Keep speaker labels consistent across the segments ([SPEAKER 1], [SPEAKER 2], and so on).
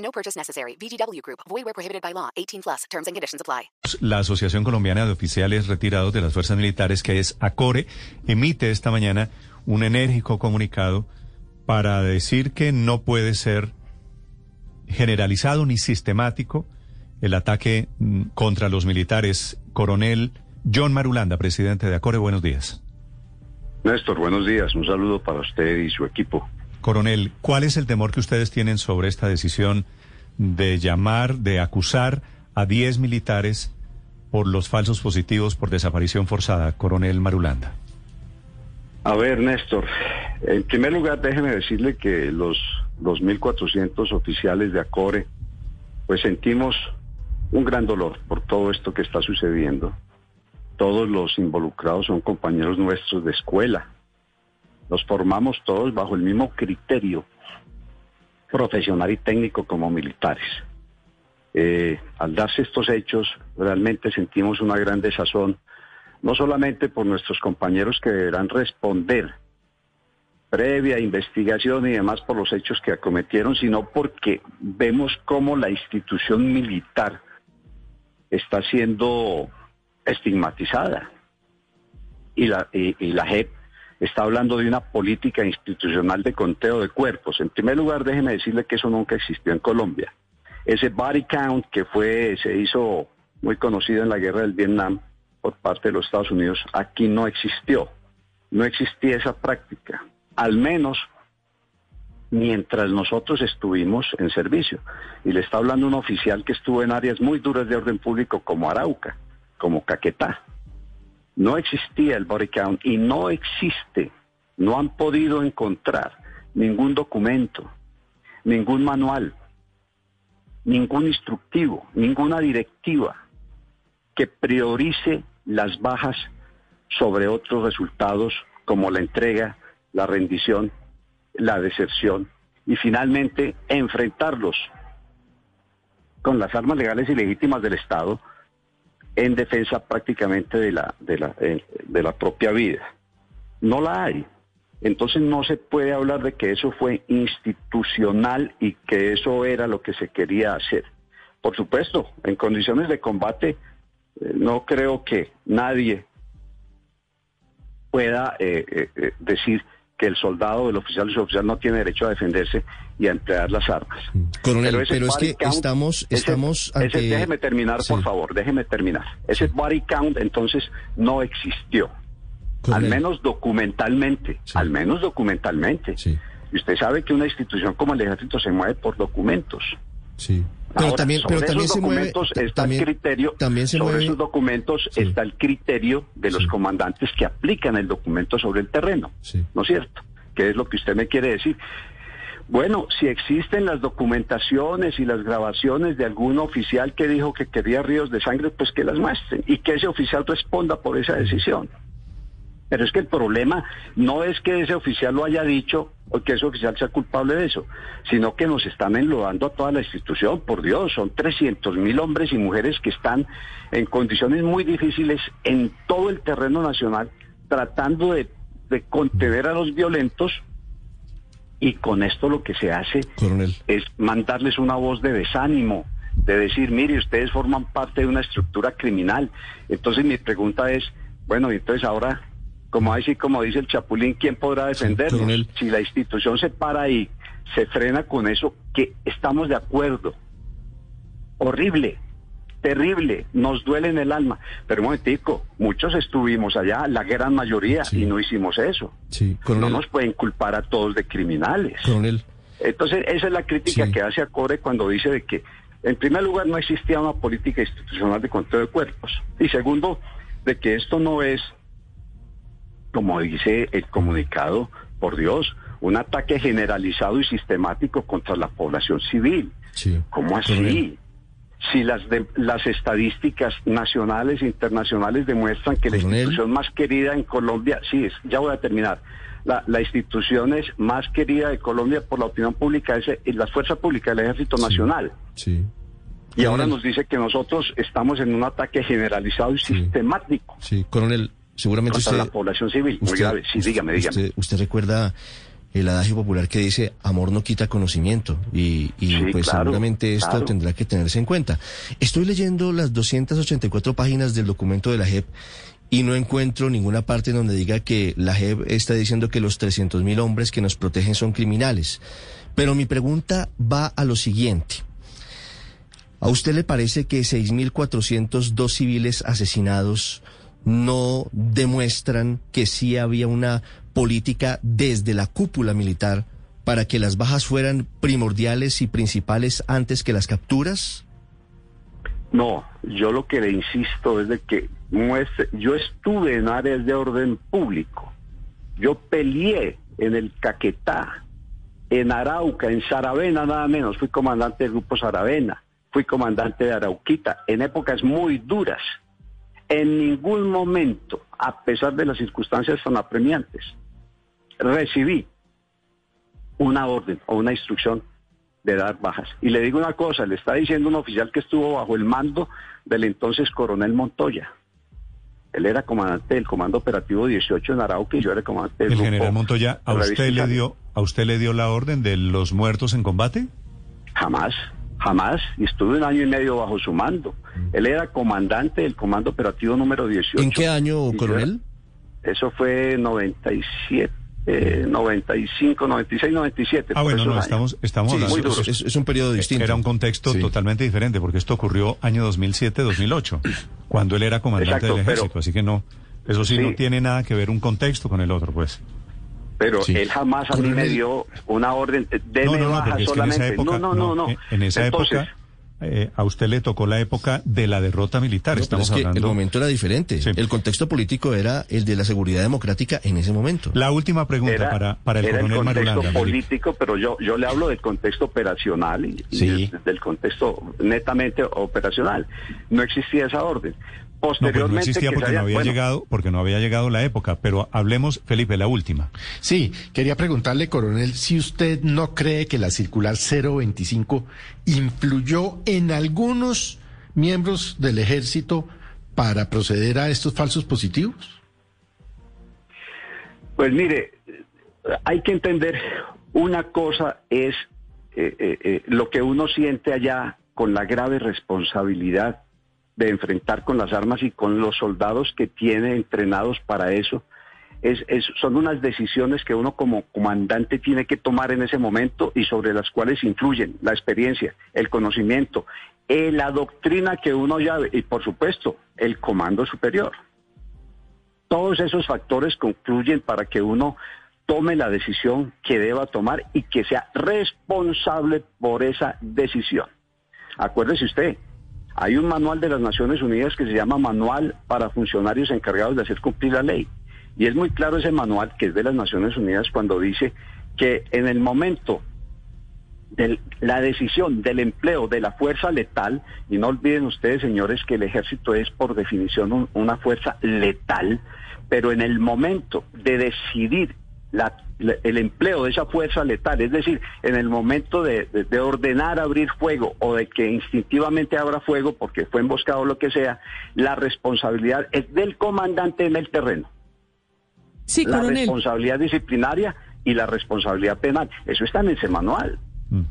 [SPEAKER 1] No purchase necessary. VGW Group. Void where prohibited by law. 18 plus. Terms and conditions apply.
[SPEAKER 2] La Asociación Colombiana de Oficiales Retirados de las Fuerzas Militares, que es ACORE, emite esta mañana un enérgico comunicado para decir que no puede ser generalizado ni sistemático el ataque mm, contra los militares. Coronel John Marulanda, presidente de ACORE, buenos días.
[SPEAKER 3] Néstor, buenos días. Un saludo para usted y su equipo.
[SPEAKER 2] Coronel, ¿cuál es el temor que ustedes tienen sobre esta decisión de llamar, de acusar a 10 militares por los falsos positivos por desaparición forzada? Coronel Marulanda.
[SPEAKER 3] A ver, Néstor, en primer lugar déjeme decirle que los 2.400 oficiales de ACORE, pues sentimos un gran dolor por todo esto que está sucediendo. Todos los involucrados son compañeros nuestros de escuela. Los formamos todos bajo el mismo criterio profesional y técnico como militares. Eh, al darse estos hechos, realmente sentimos una gran desazón, no solamente por nuestros compañeros que deberán responder previa investigación y demás por los hechos que acometieron, sino porque vemos cómo la institución militar está siendo estigmatizada. Y la, y, la JEP está hablando de una política institucional de conteo de cuerpos. En primer lugar, déjeme decirle que eso nunca existió en Colombia. Ese body count que fue, se hizo muy conocido en la guerra del Vietnam por parte de los Estados Unidos, aquí no existió. No existía esa práctica. Al menos mientras nosotros estuvimos en servicio. Y le está hablando un oficial que estuvo en áreas muy duras de orden público como Arauca, como Caquetá. No existía el body count y no existe, no han podido encontrar ningún documento, ningún manual, ningún instructivo, ninguna directiva que priorice las bajas sobre otros resultados como la entrega, la rendición la deserción y finalmente enfrentarlos con las armas legales y legítimas del Estado en defensa prácticamente de la, de la, eh, de la propia vida. No la hay. Entonces no se puede hablar de que eso fue institucional y que eso era lo que se quería hacer. Por supuesto, en condiciones de combate eh, no creo que nadie pueda eh, decir que el soldado, el oficial y su oficial no tiene derecho a defenderse y a emplear las armas.
[SPEAKER 4] Coronel, pero, es que estamos, estamos
[SPEAKER 3] déjeme terminar, por favor, déjeme terminar. Ese body count entonces no existió. Al menos documentalmente, al menos documentalmente. Y usted sabe que una institución como el ejército se mueve por documentos.
[SPEAKER 4] Sí. Pero también, pero también se mueve,
[SPEAKER 3] está el criterio,
[SPEAKER 4] también se
[SPEAKER 3] sobre
[SPEAKER 4] mueve,
[SPEAKER 3] esos documentos está el criterio de los comandantes que aplican el documento sobre el terreno, ¿no es cierto? ¿Qué es lo que usted me quiere decir? Bueno, si existen las documentaciones y las grabaciones de algún oficial que dijo que quería ríos de sangre, pues que las muestren y que ese oficial responda por esa decisión. Pero es que el problema no es que ese oficial lo haya dicho o que ese oficial sea culpable de eso, sino que nos están enlodando a toda la institución. Por Dios, son 300 mil hombres y mujeres que están en condiciones muy difíciles en todo el terreno nacional, tratando de, contener a los violentos. Y con esto lo que se hace es mandarles una voz de desánimo, de decir, mire, ustedes forman parte de una estructura criminal. Entonces mi pregunta es, bueno, entonces ahora como así como dice el Chapulín, ¿quién podrá defenderlo? Si la institución se para ahí, se frena con eso, que estamos de acuerdo. Horrible, terrible, nos duele en el alma. Pero un momentico, muchos estuvimos allá, la gran mayoría, y no hicimos eso. no nos pueden culpar a todos de criminales. Entonces, esa es la crítica que hace a Core cuando dice de que, en primer lugar, no existía una política institucional de control de cuerpos. Y segundo, de que esto no es como dice el comunicado, por Dios, un ataque generalizado y sistemático contra la población civil. ¿Cómo así? Si las, de, las estadísticas nacionales e internacionales demuestran que la institución más querida en Colombia, sí, es, ya voy a terminar, la, la, institución es más querida de Colombia por la opinión pública es, la fuerza pública del Ejército Nacional.
[SPEAKER 4] Sí.
[SPEAKER 3] Y ahora nos dice que nosotros estamos en un ataque generalizado y sistemático.
[SPEAKER 4] Sí, coronel, seguramente
[SPEAKER 3] contra la población civil. muy grave. Sí, dígame, dígame.
[SPEAKER 4] Usted, recuerda el adagio popular que dice amor no quita conocimiento y, y pues seguramente esto tendrá que tenerse en cuenta. Estoy leyendo las 284 páginas del documento de la JEP y no encuentro ninguna parte donde diga que la JEP está diciendo que los 300 mil hombres que nos protegen son criminales. Pero mi pregunta va a lo siguiente. ¿A usted le parece que 6.402 civiles asesinados no demuestran que sí había una política desde la cúpula militar para que las bajas fueran primordiales y principales antes que las capturas?
[SPEAKER 3] No, yo lo que le insisto es de que yo estuve en áreas de orden público, yo peleé en el Caquetá, en Arauca, en Saravena nada menos, fui comandante del grupo Saravena fui comandante de Arauquita en épocas muy duras. En ningún momento, a pesar de las circunstancias tan apremiantes, recibí una orden o una instrucción de dar bajas. Y le digo una cosa, le está diciendo un oficial que estuvo bajo el mando del entonces coronel Montoya. Él era comandante del Comando Operativo 18 en Arauca y yo era comandante del
[SPEAKER 2] El general Montoya, ¿a usted le dio a usted le dio la orden de los muertos en combate?
[SPEAKER 3] Jamás. Jamás, y estuve un año y medio bajo su mando. Él era comandante del Comando Operativo número 18.
[SPEAKER 4] ¿En qué año, coronel?
[SPEAKER 3] eso fue 97. 95, 96, 97.
[SPEAKER 2] Ah, bueno, no, estamos, estamos hablando.
[SPEAKER 4] Es, un periodo distinto.
[SPEAKER 2] Era un contexto totalmente diferente, porque esto ocurrió año 2007-2008, cuando él era comandante del ejército, así que no, eso sí, no tiene nada que ver un contexto con el otro, pues
[SPEAKER 3] pero él jamás a mí me dio una orden de no, no, baja solamente.
[SPEAKER 2] no, no, no, no. En esa época eh, a usted le tocó la época de la derrota militar. Estamos hablando.
[SPEAKER 4] el momento era diferente. El contexto político era el de la seguridad democrática en ese momento.
[SPEAKER 2] La última pregunta para, para el
[SPEAKER 3] era
[SPEAKER 2] coronel
[SPEAKER 3] el contexto político, pero yo yo le hablo del contexto operacional y, del contexto netamente operacional. No existía esa orden.
[SPEAKER 2] Posteriormente, no, pues no existía porque no había llegado, porque no había llegado la época. Pero hablemos, Felipe, la última.
[SPEAKER 5] Sí, quería preguntarle, coronel, si usted no cree que la circular 025 influyó en algunos miembros del ejército para proceder a estos falsos positivos.
[SPEAKER 3] Pues mire, hay que entender una cosa es eh, eh, eh, lo que uno siente allá con la grave responsabilidad de enfrentar con las armas y con los soldados que tiene entrenados para eso. Es, son unas decisiones que uno como comandante tiene que tomar en ese momento y sobre las cuales influyen la experiencia, el conocimiento, eh, la doctrina que uno ya y por supuesto el comando superior. Todos esos factores concluyen para que uno tome la decisión que deba tomar y que sea responsable por esa decisión. Acuérdese usted, hay un manual de las Naciones Unidas que se llama Manual para Funcionarios Encargados de Hacer Cumplir la Ley. Y es muy claro ese manual que es de las Naciones Unidas cuando dice que en el momento de la decisión del empleo de la fuerza letal, y no olviden ustedes, señores, que el ejército es por definición una fuerza letal, pero en el momento de decidir la el empleo de esa fuerza letal, es decir, en el momento de, ordenar abrir fuego o de que instintivamente abra fuego porque fue emboscado o lo que sea, la responsabilidad es del comandante en el terreno.
[SPEAKER 6] Sí,
[SPEAKER 3] la responsabilidad disciplinaria y la responsabilidad penal. Eso está en ese manual. Mm.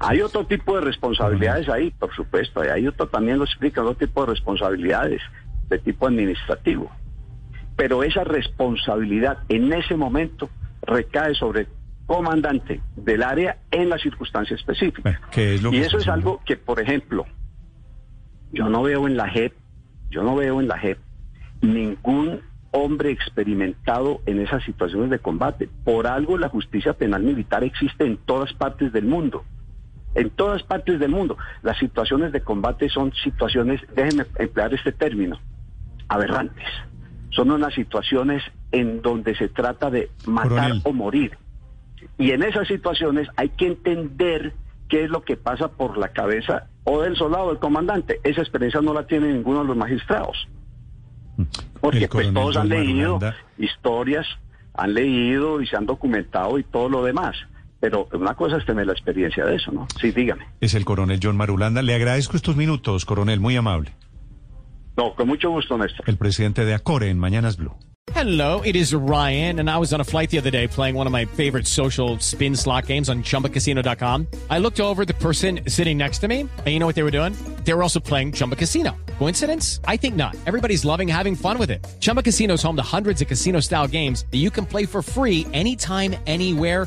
[SPEAKER 3] Hay otro tipo de responsabilidades ahí, por supuesto. Hay otro, también lo explica, otro tipo de responsabilidades de tipo administrativo. Pero esa responsabilidad en ese momento recae sobre el comandante del área en la circunstancia específica. y eso es algo que, por ejemplo, yo no veo en la JEP, yo no veo en la JEP ningún hombre experimentado en esas situaciones de combate. Por algo la justicia penal militar existe en todas partes del mundo. En todas partes del mundo. Las situaciones de combate son situaciones, déjenme emplear este término, aberrantes. Son unas situaciones en donde se trata de matar o morir. Y en esas situaciones hay que entender qué es lo que pasa por la cabeza o del soldado o del comandante. Esa experiencia no la tiene ninguno de los magistrados. Porque pues todos han leído historias, han leído y se han documentado y todo lo demás. Pero una cosa es tener la experiencia de eso, ¿no? Sí, dígame.
[SPEAKER 2] Es el coronel John Marulanda. Le agradezco estos minutos, coronel, muy amable.
[SPEAKER 3] No, con mucho gusto, Néstor.
[SPEAKER 2] El presidente de Acore en Mañanas Blue.
[SPEAKER 6] Hello, it is Ryan, and I was on a flight the other day playing one of my favorite social spin slot games on chumbacasino.com. I looked over the person sitting next to me, and you know what they were doing? They were also playing Chumba Casino. Coincidence? I think not. Everybody's loving having fun with it. Chumba Casino is home to hundreds of casino style games that you can play for free anytime, anywhere,